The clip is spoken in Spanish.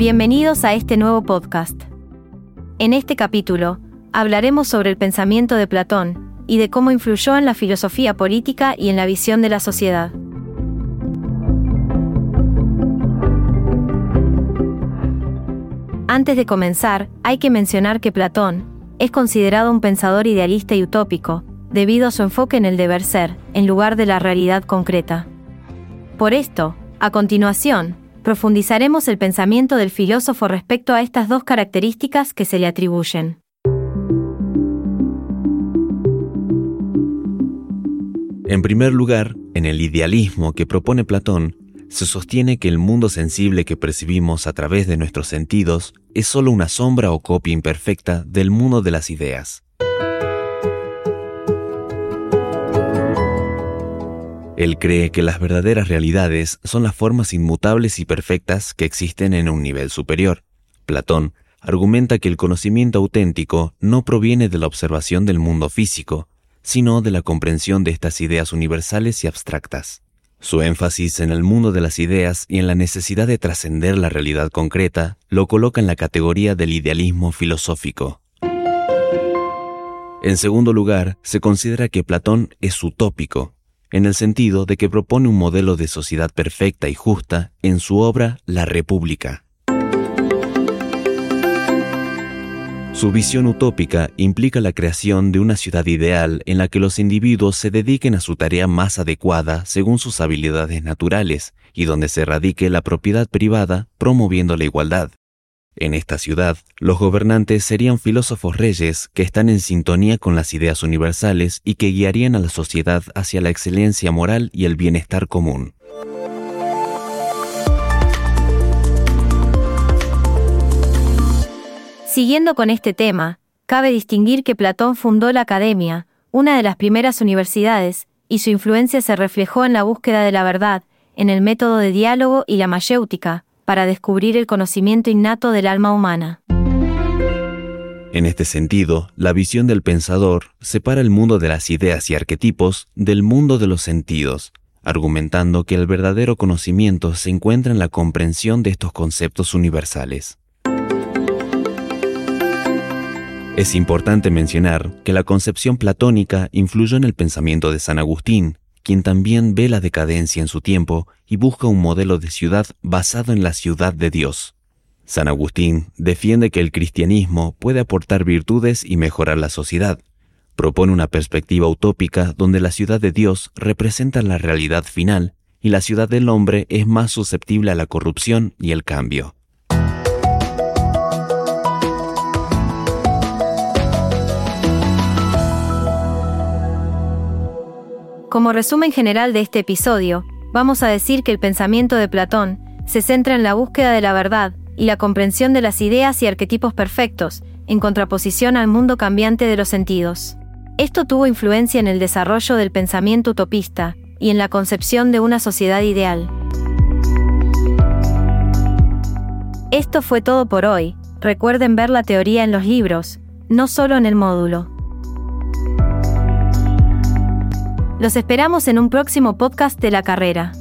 Bienvenidos a este nuevo podcast. En este capítulo, hablaremos sobre el pensamiento de Platón y de cómo influyó en la filosofía política y en la visión de la sociedad. Antes de comenzar, hay que mencionar que Platón es considerado un pensador idealista y utópico, debido a su enfoque en el deber ser, en lugar de la realidad concreta. Por esto, a continuación, profundizaremos el pensamiento del filósofo respecto a estas dos características que se le atribuyen. En primer lugar, en el idealismo que propone Platón, se sostiene que el mundo sensible que percibimos a través de nuestros sentidos es solo una sombra o copia imperfecta del mundo de las ideas. Él cree que las verdaderas realidades son las formas inmutables y perfectas que existen en un nivel superior. Platón argumenta que el conocimiento auténtico no proviene de la observación del mundo físico, sino de la comprensión de estas ideas universales y abstractas. Su énfasis en el mundo de las ideas y en la necesidad de trascender la realidad concreta lo coloca en la categoría del idealismo filosófico. En segundo lugar, se considera que Platón es utópico, en el sentido de que propone un modelo de sociedad perfecta y justa en su obra La República. Su visión utópica implica la creación de una ciudad ideal en la que los individuos se dediquen a su tarea más adecuada según sus habilidades naturales y donde se radique la propiedad privada promoviendo la igualdad. En esta ciudad, los gobernantes serían filósofos reyes que están en sintonía con las ideas universales y que guiarían a la sociedad hacia la excelencia moral y el bienestar común. Siguiendo con este tema, cabe distinguir que Platón fundó la Academia, una de las primeras universidades, y su influencia se reflejó en la búsqueda de la verdad, en el método de diálogo y la mayéutica, para descubrir el conocimiento innato del alma humana. En este sentido, la visión del pensador separa el mundo de las ideas y arquetipos del mundo de los sentidos, argumentando que el verdadero conocimiento se encuentra en la comprensión de estos conceptos universales. Es importante mencionar que la concepción platónica influyó en el pensamiento de San Agustín, quien también ve la decadencia en su tiempo y busca un modelo de ciudad basado en la ciudad de Dios. San Agustín defiende que el cristianismo puede aportar virtudes y mejorar la sociedad. Propone una perspectiva utópica donde la ciudad de Dios representa la realidad final y la ciudad del hombre es más susceptible a la corrupción y el cambio. Como resumen general de este episodio, vamos a decir que el pensamiento de Platón se centra en la búsqueda de la verdad y la comprensión de las ideas y arquetipos perfectos, en contraposición al mundo cambiante de los sentidos. Esto tuvo influencia en el desarrollo del pensamiento utopista y en la concepción de una sociedad ideal. Esto fue todo por hoy. Recuerden ver la teoría en los libros, no solo en el módulo. Los esperamos en un próximo podcast de la carrera.